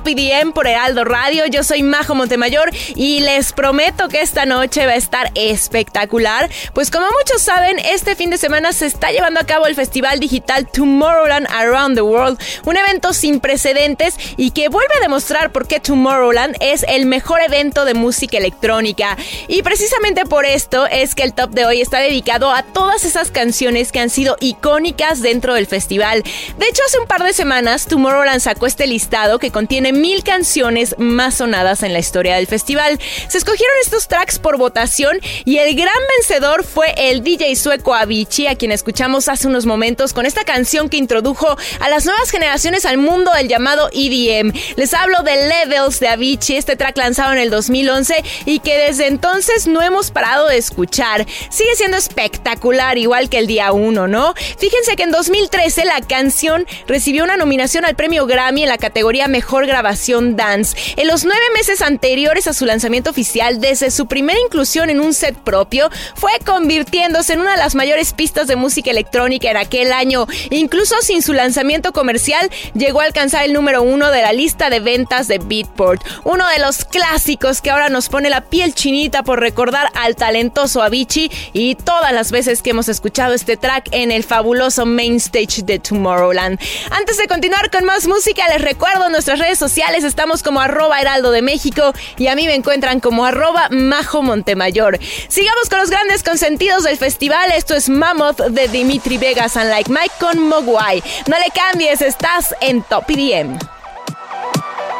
Top EDM por Heraldo Radio. Yo soy Majo Montemayor y les prometo que esta noche va a estar espectacular. Pues como muchos saben, este fin de semana se está llevando a cabo el festival digital Tomorrowland Around the World, un evento sin precedentes y que vuelve a demostrar por qué Tomorrowland es el mejor evento de música electrónica. Y precisamente por esto es que el top de hoy está dedicado a todas esas canciones que han sido icónicas dentro del festival. De hecho, hace un par de semanas, Tomorrowland sacó este listado que contiene mil canciones más sonadas en la historia del festival. Se escogieron estos tracks por votación y el gran vencedor fue el DJ sueco Avicii, a quien escuchamos hace unos momentos con esta canción que introdujo a las nuevas generaciones al mundo del llamado EDM. Les hablo de Levels de Avicii, este track lanzado en el 2011 y que desde entonces no hemos parado de escuchar. Sigue siendo espectacular, igual que el día 1, ¿no? Fíjense que en 2013 la canción recibió una nominación al premio Grammy en la categoría Mejor Grabación Dance. En los nueve meses anteriores a su lanzamiento oficial, desde su primera inclusión en un set propio, fue convirtiéndose en una de las mayores pistas de música electrónica en aquel año. Incluso sin su lanzamiento comercial, llegó a alcanzar el número uno de la lista de ventas de Beatport. Uno de los clásicos que ahora nos pone la piel chinita por recordar al talentoso Avicii y todas las veces que hemos escuchado este track en el fabuloso main stage de Tomorrowland. Antes de continuar con más música, les recuerdo nuestras redes sociales, estamos como arroba heraldo de México y a mí me encuentran como arroba majo montemayor. Sigamos con los grandes consentidos del festival, esto es Mammoth de Dimitri Vegas and Like Mike con Mogwai. No le cambies, estás en Top EDM.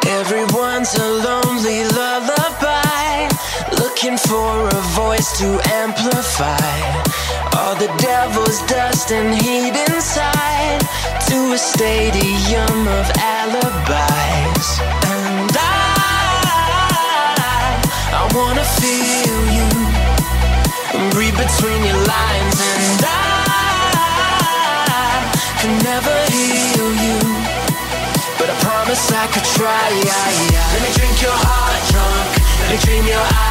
Everyone's a voice to amplify all the devil's dust and heat inside to a stadium of alibis. And I, I wanna feel you, read between your lines, and I can never heal you. But I promise I could try. Let me drink your heart drunk. Let me dream your eyes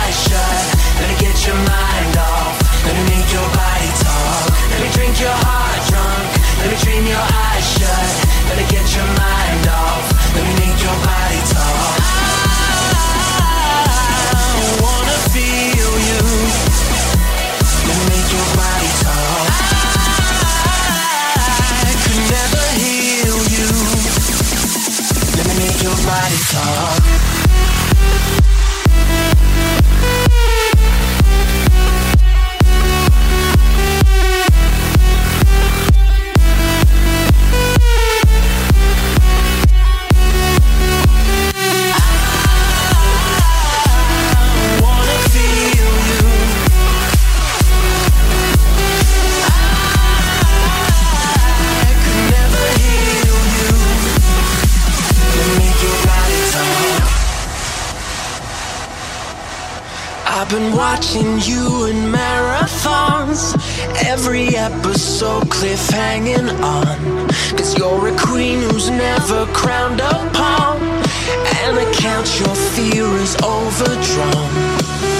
Let me dream your eyes shut. Watching you in marathons. Every episode cliff hanging on. Cause you're a queen who's never crowned upon. And I count your fear is overdrawn.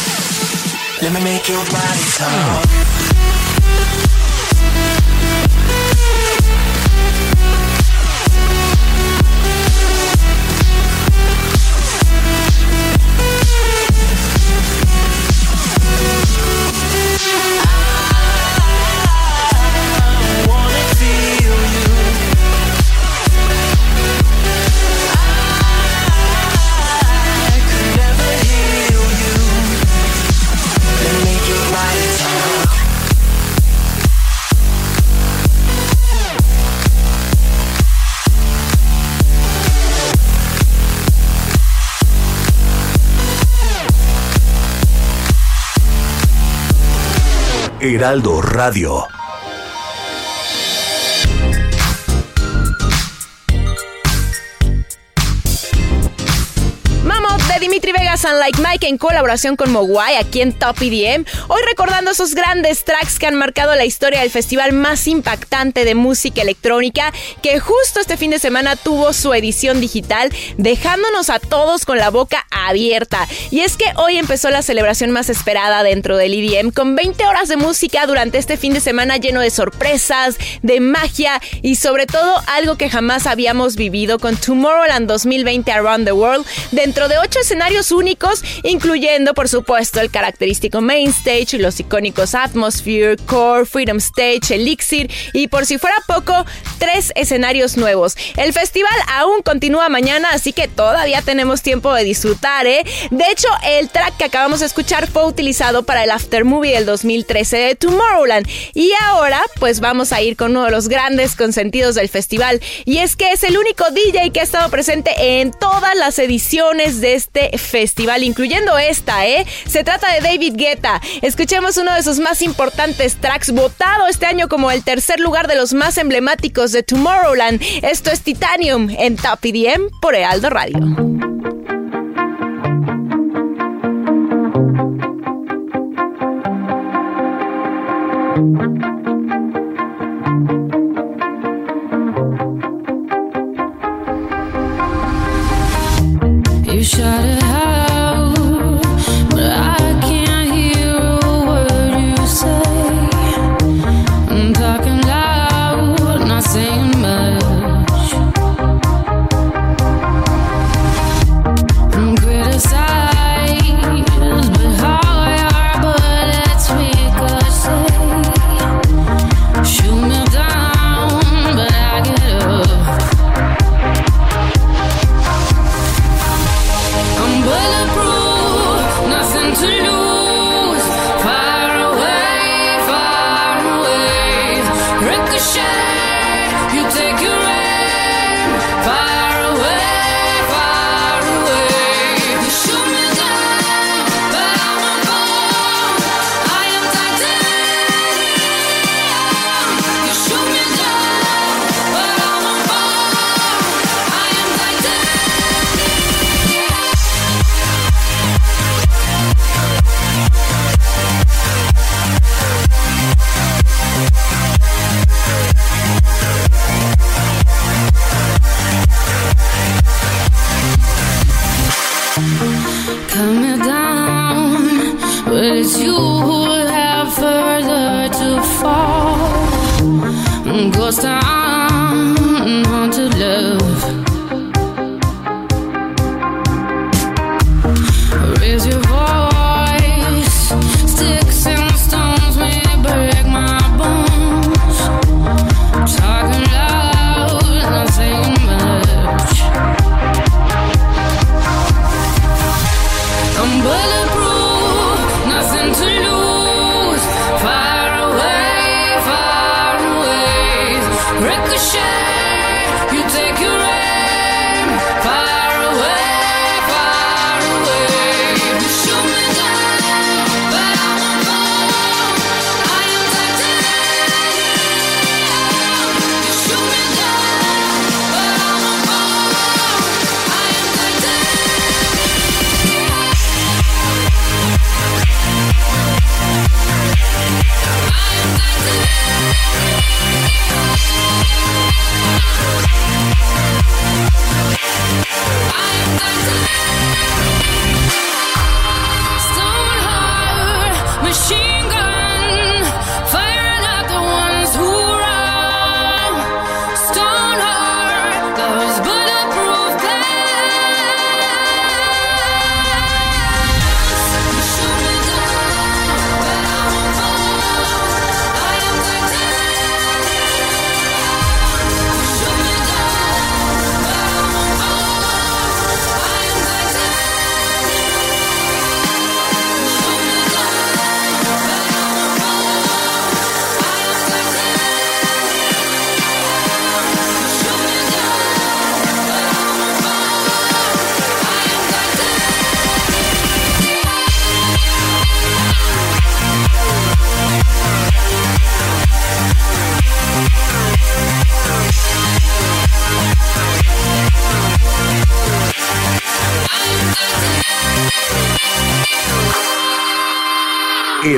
Let me make your body talk. Heraldo Radio. And Like Mike en colaboración con Mogwai aquí en Top EDM. Hoy recordando esos grandes tracks que han marcado la historia del festival más impactante de música electrónica que justo este fin de semana tuvo su edición digital dejándonos a todos con la boca abierta. Y es que hoy empezó la celebración más esperada dentro del EDM con 20 horas de música durante este fin de semana lleno de sorpresas, de magia y sobre todo algo que jamás habíamos vivido con Tomorrowland 2020 Around the World dentro de ocho escenarios únicos, incluyendo por supuesto el característico Main Stage, los icónicos Atmosphere, Core, Freedom Stage, Elixir y por si fuera poco, tres escenarios nuevos. El festival aún continúa mañana, así que todavía tenemos tiempo de disfrutar, ¿eh? De hecho, el track que acabamos de escuchar fue utilizado para el Aftermovie del 2013 de Tomorrowland. Y ahora, pues vamos a ir con uno de los grandes consentidos del festival. Y es que es el único DJ que ha estado presente en todas las ediciones de este festival, incluyendo esta, ¿eh? Se trata de David Guetta. Escuchemos uno de sus más importantes tracks, votado este año como el tercer lugar de los más emblemáticos de Tomorrowland. Esto es Titanium en Top EDM por Ealdo Radio.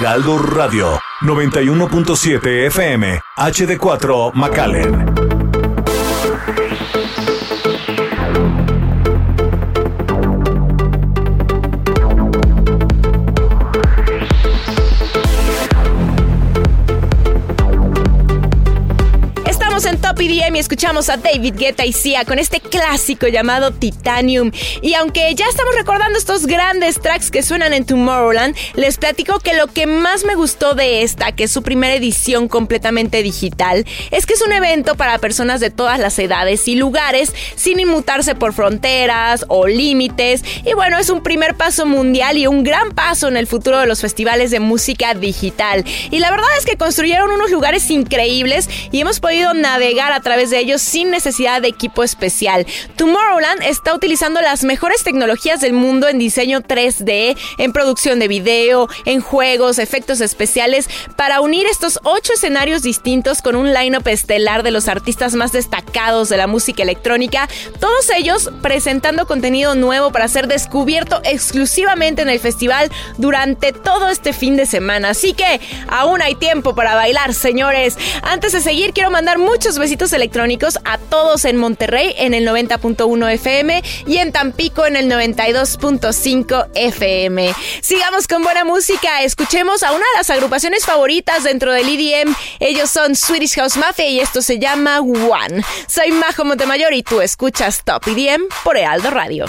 Heraldo Radio 91.7 FM HD4 McAllen. Escuchamos a David Guetta y Sia con este clásico llamado Titanium. Y aunque ya estamos recordando estos grandes tracks que suenan en Tomorrowland, les platico que lo que más me gustó de esta, que es su primera edición completamente digital, es que es un evento para personas de todas las edades y lugares sin inmutarse por fronteras o límites. Y bueno, es un primer paso mundial y un gran paso en el futuro de los festivales de música digital. Y la verdad es que construyeron unos lugares increíbles y hemos podido navegar a través de ellos sin necesidad de equipo especial. Tomorrowland está utilizando las mejores tecnologías del mundo en diseño 3D, en producción de video, en juegos, efectos especiales, para unir estos ocho escenarios distintos con un line-up estelar de los artistas más destacados de la música electrónica, todos ellos presentando contenido nuevo para ser descubierto exclusivamente en el festival durante todo este fin de semana. Así que aún hay tiempo para bailar, señores. Antes de seguir, quiero mandar muchos besitos electrónicos a todos en Monterrey en el 90.1 FM y en Tampico en el 92.5 FM. Sigamos con buena música. Escuchemos a una de las agrupaciones favoritas dentro del EDM. Ellos son Swedish House Mafia y esto se llama One. Soy Majo Montemayor y tú escuchas Top EDM por Ealdo Radio.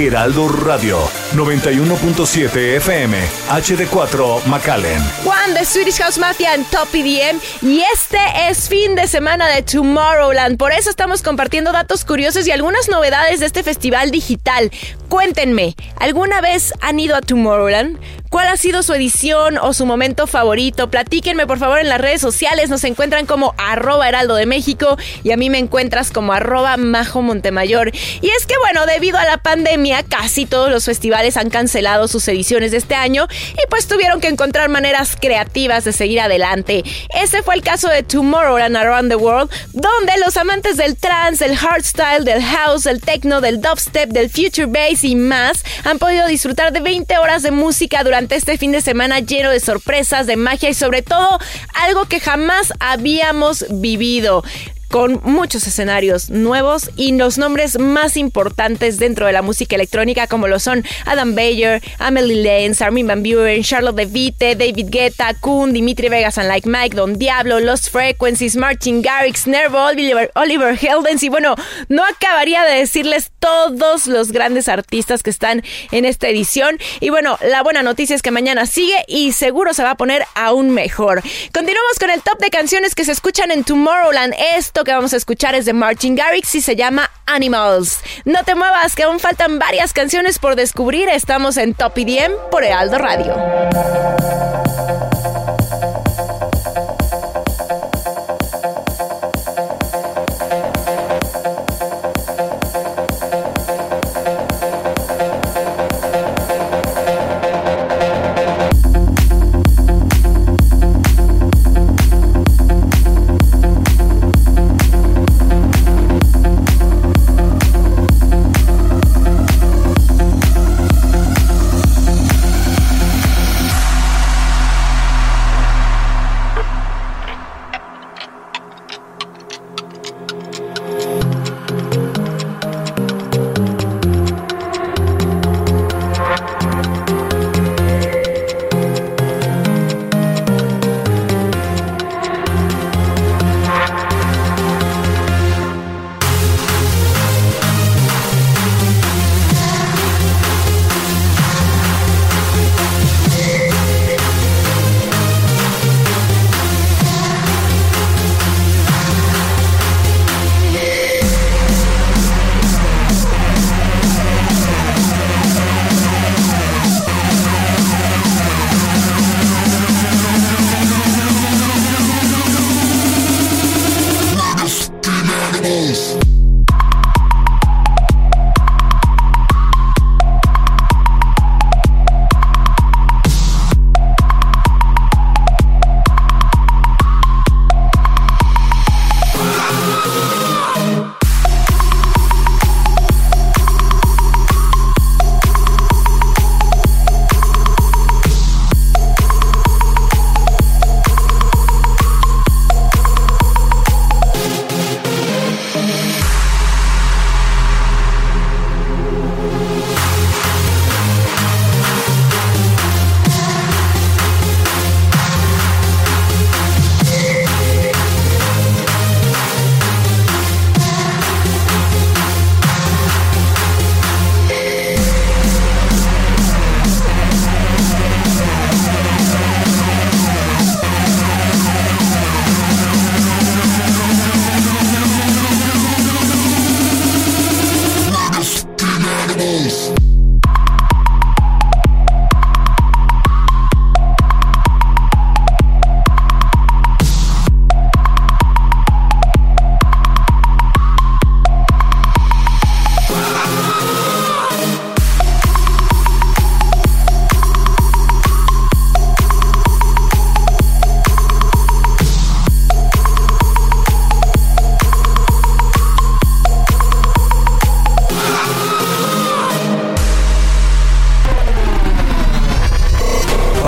Heraldo Radio 91.7 FM HD4 McAllen. Juan de Swedish House Mafia en Top EDM y este es fin de semana de Tomorrowland. Por eso estamos compartiendo datos curiosos y algunas novedades de este festival digital. Cuéntenme, ¿alguna vez han ido a Tomorrowland? ¿Cuál ha sido su edición o su momento favorito? Platíquenme por favor en las redes sociales. Nos encuentran como arroba heraldo de México y a mí me encuentras como arroba majo Montemayor. Y es que bueno, debido a la pandemia, casi todos los festivales han cancelado sus ediciones de este año y pues tuvieron que encontrar maneras creativas de seguir adelante. Este fue el caso de Tomorrowland Around the World, donde los amantes del trance, del hardstyle, del house, del techno, del dubstep, del future bass y más han podido disfrutar de 20 horas de música durante este fin de semana lleno de sorpresas, de magia y sobre todo algo que jamás habíamos vivido con muchos escenarios nuevos y los nombres más importantes dentro de la música electrónica como lo son Adam Bayer, Amelie Lenz, Armin Van Buren, Charlotte DeVite, David Guetta, Kuhn, Dimitri Vegas and Like Mike, Don Diablo, Lost Frequencies, Martin Garrix, Nervo, Oliver, Oliver Heldens y bueno, no acabaría de decirles todos los grandes artistas que están en esta edición y bueno, la buena noticia es que mañana sigue y seguro se va a poner aún mejor. Continuamos con el top de canciones que se escuchan en Tomorrowland. Esto que vamos a escuchar es de Martin Garrix y se llama Animals. No te muevas, que aún faltan varias canciones por descubrir. Estamos en Top IDM por Ealdo Radio.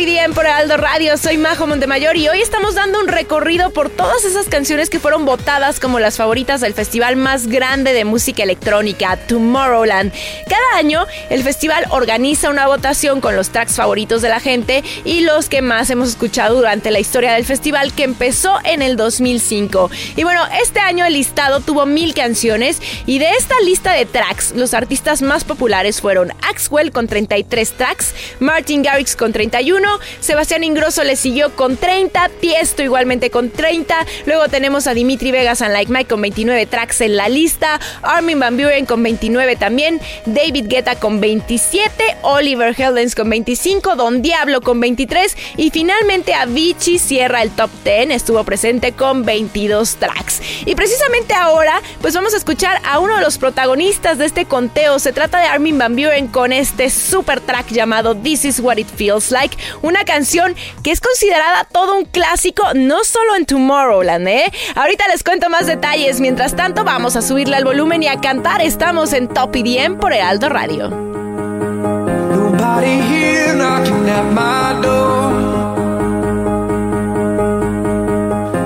IDM por Aldo Radio, soy Majo Montemayor y hoy estamos dando un recorrido por todas esas canciones que fueron votadas como las favoritas del festival más grande de música electrónica, Tomorrowland. Cada año el festival organiza una votación con los tracks favoritos de la gente y los que más hemos escuchado durante la historia del festival que empezó en el 2005. Y bueno, este año el listado tuvo mil canciones y de esta lista de tracks, los artistas más populares fueron Axwell con 33 tracks, Martin Garrix con 31, Sebastián Ingrosso le siguió con 30, Tiesto igualmente con 30, luego tenemos a Dimitri Vegas and Like Mike con 29 tracks en la lista, Armin Van Buren con 29 también, David Guetta con 27, Oliver Heldens con 25, Don Diablo con 23 y finalmente Avicii cierra el top 10, estuvo presente con 22 tracks. Y precisamente ahora, pues vamos a escuchar a uno de los protagonistas de este conteo, se trata de Armin Van Buren con este super track llamado This Is What It Feels Like, una canción que es considerada todo un clásico, no solo en Tomorrowland, ¿eh? Ahorita les cuento más detalles, mientras tanto vamos a subirle al volumen y a cantar, estamos en Top IDM por Heraldo Radio. Nobody here knocking at my door.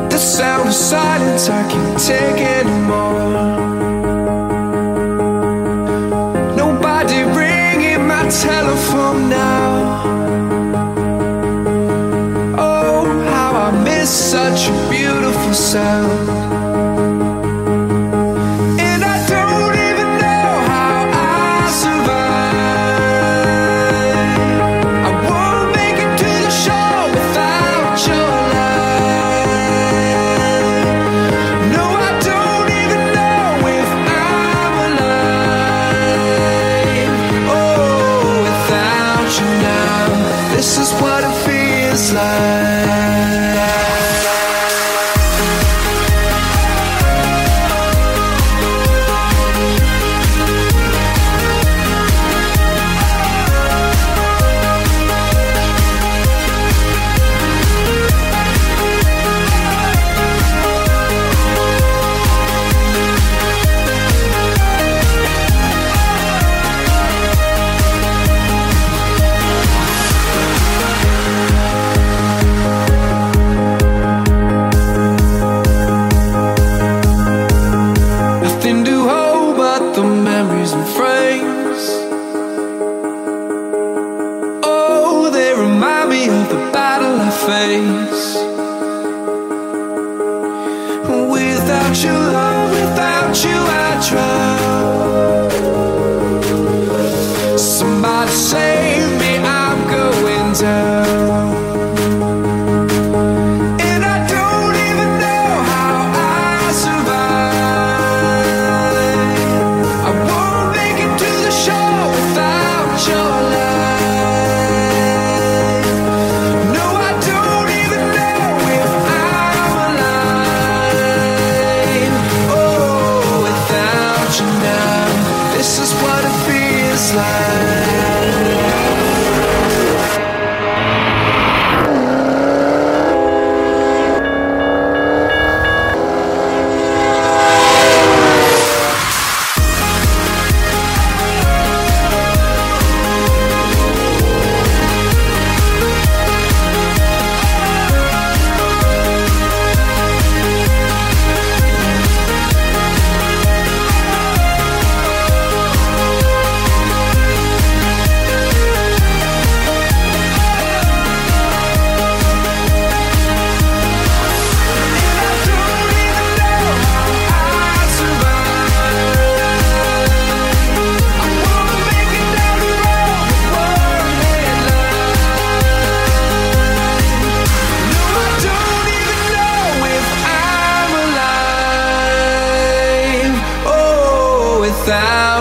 The sound of silence I can't take anymore. Such a beautiful sound.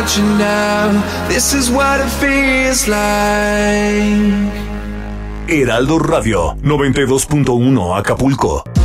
Without you now, this is what it feels like. Radio 92.1 Acapulco.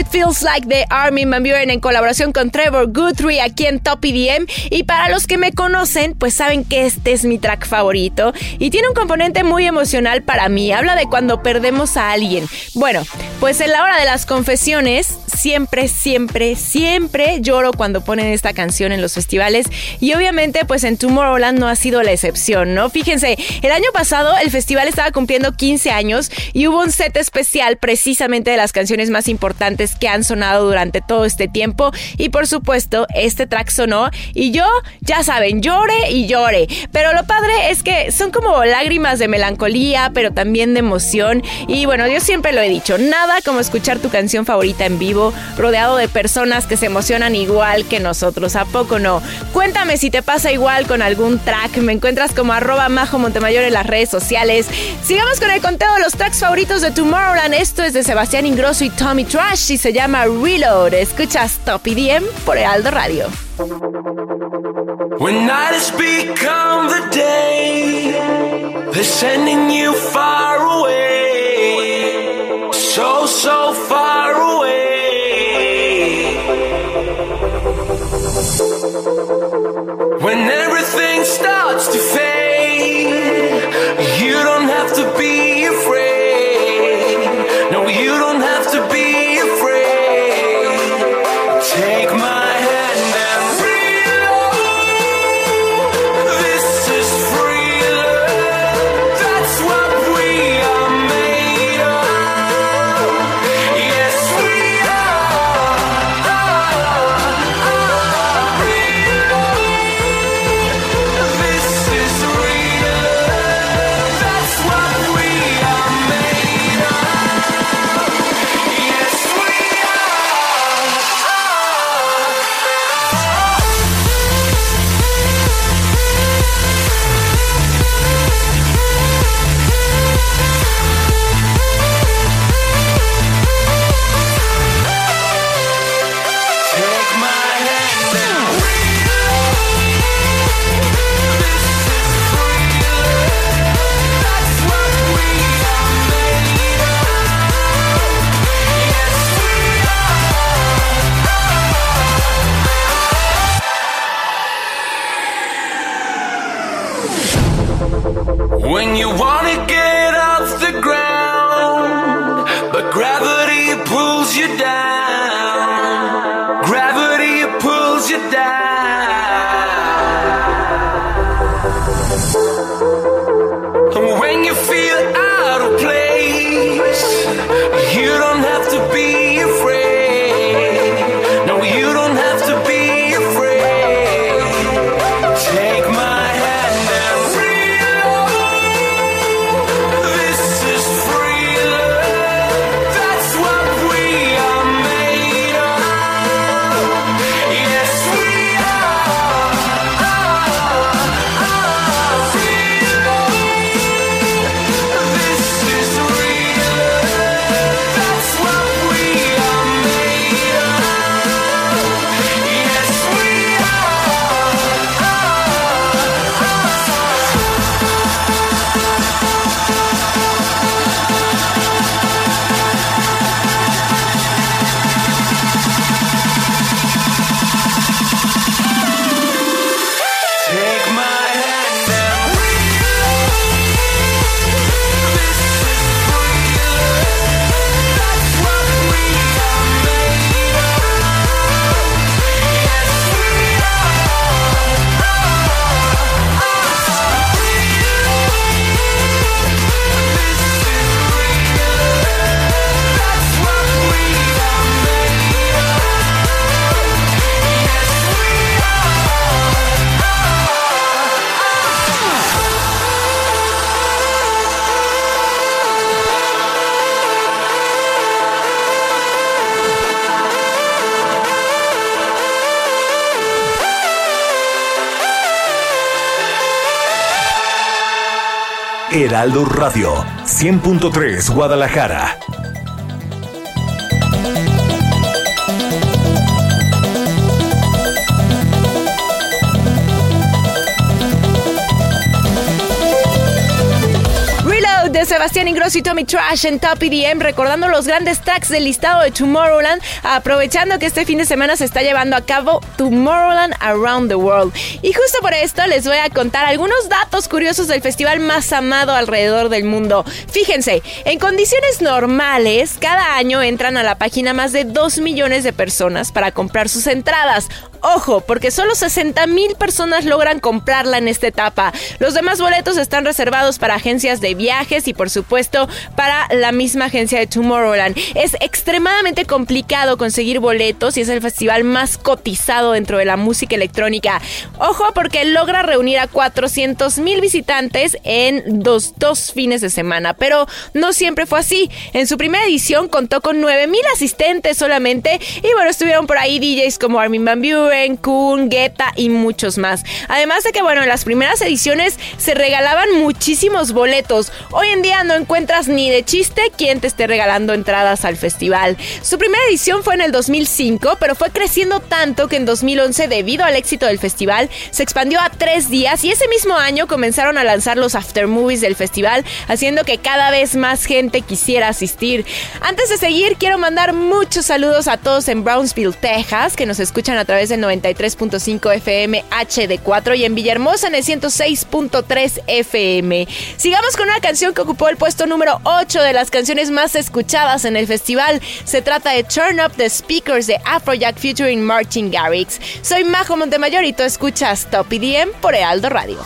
It Feels Like de Armin Van Buren en colaboración con Trevor Guthrie aquí en Top EDM. Y para los que me conocen, pues saben que este es mi track favorito y tiene un componente muy emocional para mí. Habla de cuando perdemos a alguien. Bueno, pues en la hora de las confesiones, siempre, siempre, siempre lloro cuando ponen esta canción en los festivales. Y obviamente pues en Tomorrowland no ha sido la excepción, ¿no? Fíjense, el año pasado el festival estaba cumpliendo 15 años y hubo un set especial precisamente de las canciones más importantes que han sonado durante todo este tiempo. Y por supuesto este track sonó y yo, ya saben, llore y llore, pero lo padre es que son como lágrimas de melancolía, pero también de emoción. Y bueno, yo siempre lo he dicho, nada como escuchar tu canción favorita en vivo, rodeado de personas que se emocionan igual que nosotros, ¿a poco no? Cuéntame si te pasa igual con algún track, me encuentras como arroba majo Montemayor en las redes sociales. Sigamos con el conteo de los tracks favoritos de Tomorrowland, esto es de Sebastián Ingrosso y Tommy Trash y se llama Reload, escuchas Top EDM por Aldo Radio. When night has become the day, they're sending you far away, Heraldo Radio, 100.3 Guadalajara. Sebastián Ingrosso y Tommy Trash en Top EDM, recordando los grandes tracks del listado de Tomorrowland, aprovechando que este fin de semana se está llevando a cabo Tomorrowland Around the World. Y justo por esto les voy a contar algunos datos curiosos del festival más amado alrededor del mundo. Fíjense, en condiciones normales, cada año entran a la página más de 2 millones de personas para comprar sus entradas. Ojo, porque solo 60 mil personas logran comprarla en esta etapa. Los demás boletos están reservados para agencias de viajes y por supuesto para la misma agencia de Tomorrowland. Es extremadamente complicado conseguir boletos y es el festival más cotizado dentro de la música electrónica. Ojo porque logra reunir a 400 mil visitantes en dos, dos fines de semana, pero no siempre fue así. En su primera edición contó con 9 mil asistentes solamente y bueno, estuvieron por ahí DJs como Armin Van Kun, Guetta y muchos más. Además de que bueno, en las primeras ediciones se regalaban muchísimos boletos. Hoy en día no encuentras ni de chiste quien te esté regalando entradas al festival. Su primera edición fue en el 2005, pero fue creciendo tanto que en 2011, debido al éxito del festival, se expandió a tres días y ese mismo año comenzaron a lanzar los after movies del festival, haciendo que cada vez más gente quisiera asistir. Antes de seguir, quiero mandar muchos saludos a todos en Brownsville, Texas, que nos escuchan a través de 93.5 FM HD4 y en Villahermosa en el 106.3 FM. Sigamos con una canción que ocupó el puesto número 8 de las canciones más escuchadas en el festival. Se trata de Turn Up the Speakers de Afrojack featuring Martin Garrix. Soy Majo Montemayor y tú escuchas Top EDM por Ealdo Radio.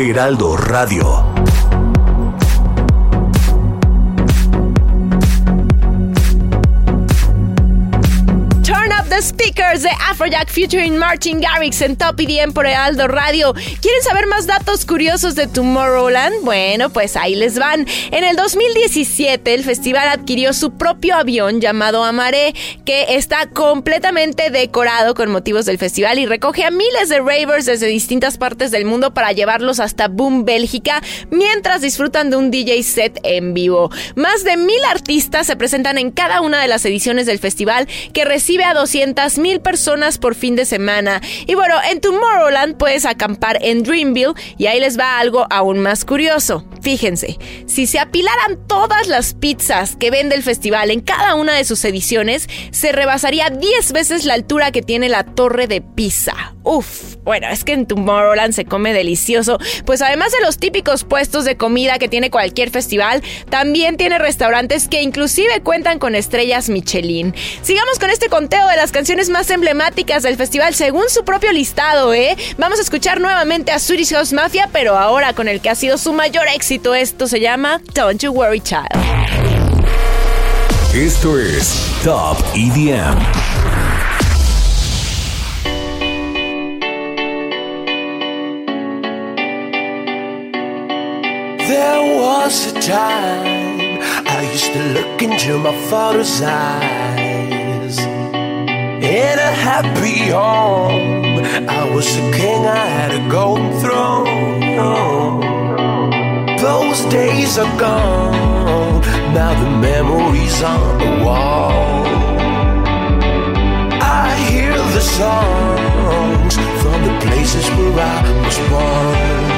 Heraldo Radio. Turn Up the Speakers Afrojack featuring Martin Garrix en Top EDM por Aldo Radio. ¿Quieren saber más datos curiosos de Tomorrowland? Bueno, pues ahí les van. En el 2017 el festival adquirió su propio avión llamado Amaré, que está completamente decorado con motivos del festival y recoge a miles de ravers desde distintas partes del mundo para llevarlos hasta Boom, Bélgica, mientras disfrutan de un DJ set en vivo. Más de mil artistas se presentan en cada una de las ediciones del festival que recibe a 200 mil personas por fin de semana. Y bueno, en Tomorrowland puedes acampar en Dreamville y ahí les va algo aún más curioso. Fíjense, si se apilaran todas las pizzas que vende el festival en cada una de sus ediciones, se rebasaría 10 veces la altura que tiene la torre de Pisa. Uf, bueno, es que en Tomorrowland se come delicioso, pues además de los típicos puestos de comida que tiene cualquier festival, también tiene restaurantes que inclusive cuentan con estrellas Michelin. Sigamos con este conteo de las canciones más emblemáticas del festival según su propio listado, ¿eh? Vamos a escuchar nuevamente a Swedish House Mafia, pero ahora con el que ha sido su mayor éxito. Esto se llama Don't You Worry Child. Esto es Top EDM. Was a time I used to look into my father's eyes. In a happy home, I was a king, I had a golden throne. Those days are gone, now the memories on the wall. I hear the songs from the places where I was born.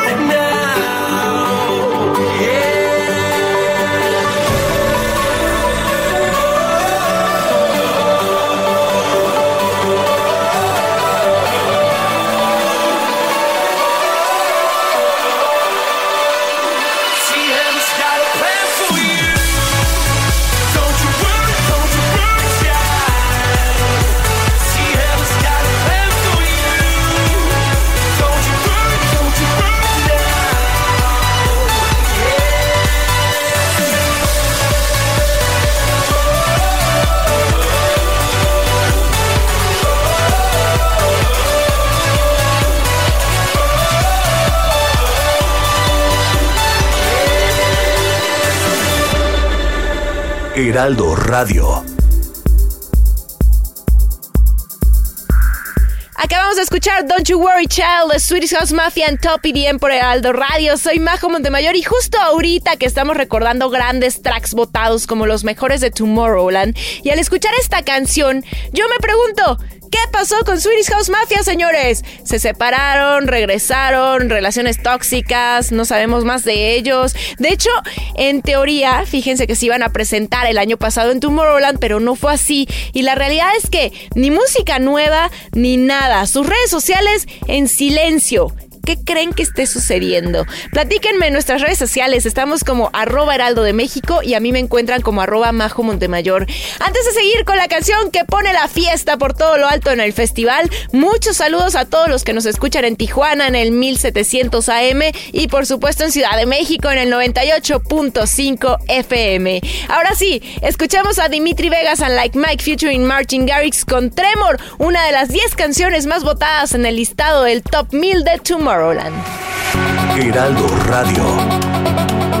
Heraldo Radio. Acabamos de escuchar Don't You Worry Child de Swedish House Mafia en Top EDM por Aldo Radio. Soy Majo Montemayor y justo ahorita que estamos recordando grandes tracks votados como los mejores de Tomorrowland y al escuchar esta canción, yo me pregunto, ¿Qué pasó con Swedish House Mafia, señores? Se separaron, regresaron, relaciones tóxicas, no sabemos más de ellos. De hecho, en teoría, fíjense que se iban a presentar el año pasado en Tomorrowland, pero no fue así. Y la realidad es que ni música nueva, ni nada. Sus redes sociales en silencio. ¿Qué creen que esté sucediendo? Platíquenme en nuestras redes sociales. Estamos como arroba heraldo de México y a mí me encuentran como arroba majo Montemayor. Antes de seguir con la canción que pone la fiesta por todo lo alto en el festival, muchos saludos a todos los que nos escuchan en Tijuana en el 1700 AM y por supuesto en Ciudad de México en el 98.5 FM. Ahora sí, escuchamos a Dimitri Vegas and Like Mike featuring Martin Garrix con Tremor, una de las 10 canciones más votadas en el listado del Top 1000 de Tomorrowland. Heraldo Radio.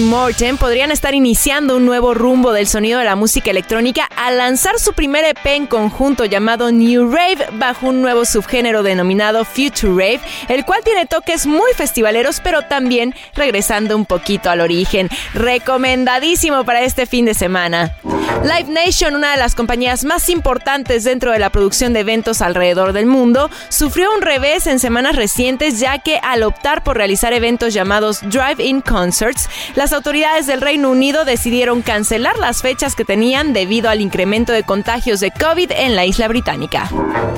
Morten podrían estar iniciando un nuevo rumbo del sonido de la música electrónica al lanzar su primer EP en conjunto llamado New Rave bajo un nuevo subgénero denominado Future Rave, el cual tiene toques muy festivaleros pero también regresando un poquito al origen. Recomendadísimo para este fin de semana. Live Nation, una de las compañías más importantes dentro de la producción de eventos alrededor del mundo, sufrió un revés en semanas recientes ya que al optar por realizar eventos llamados Drive-In Concerts, las autoridades del Reino Unido decidieron cancelar las fechas que tenían debido al incremento de contagios de COVID en la isla británica.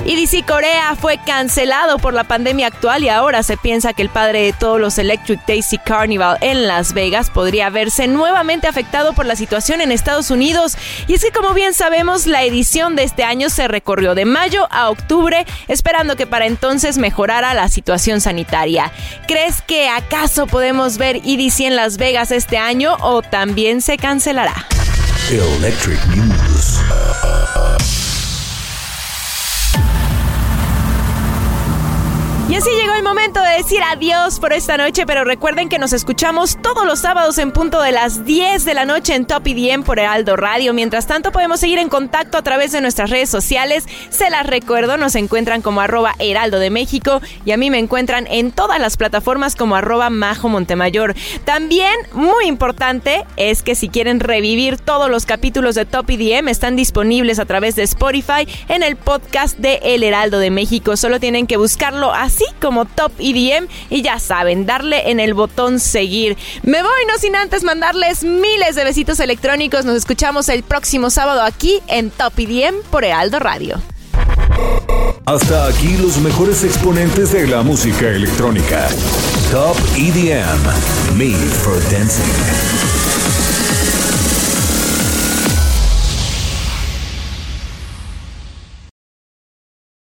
EDC Corea fue cancelado por la pandemia actual y ahora se piensa que el padre de todos los Electric Daisy Carnival en Las Vegas podría verse nuevamente afectado por la situación en Estados Unidos. Y es que como bien sabemos, la edición de este año se recorrió de mayo a octubre, esperando que para entonces mejorara la situación sanitaria. ¿Crees que acaso podemos ver EDC en Las Vegas este año o también se cancelará? Electric News. Y así llegó el momento de decir adiós por esta noche, pero recuerden que nos escuchamos todos los sábados en punto de las 10 de la noche en Top IDM por Heraldo Radio. Mientras tanto, podemos seguir en contacto a través de nuestras redes sociales. Se las recuerdo, nos encuentran como arroba Heraldo de México y a mí me encuentran en todas las plataformas como arroba Majo Montemayor. También, muy importante, es que si quieren revivir todos los capítulos de Top IDM, están disponibles a través de Spotify en el podcast de El Heraldo de México. Solo tienen que buscarlo así como Top EDM y ya saben, darle en el botón seguir. Me voy no sin antes mandarles miles de besitos electrónicos. Nos escuchamos el próximo sábado aquí en Top EDM por Heraldo Radio. Hasta aquí los mejores exponentes de la música electrónica. Top EDM, Made for Dancing.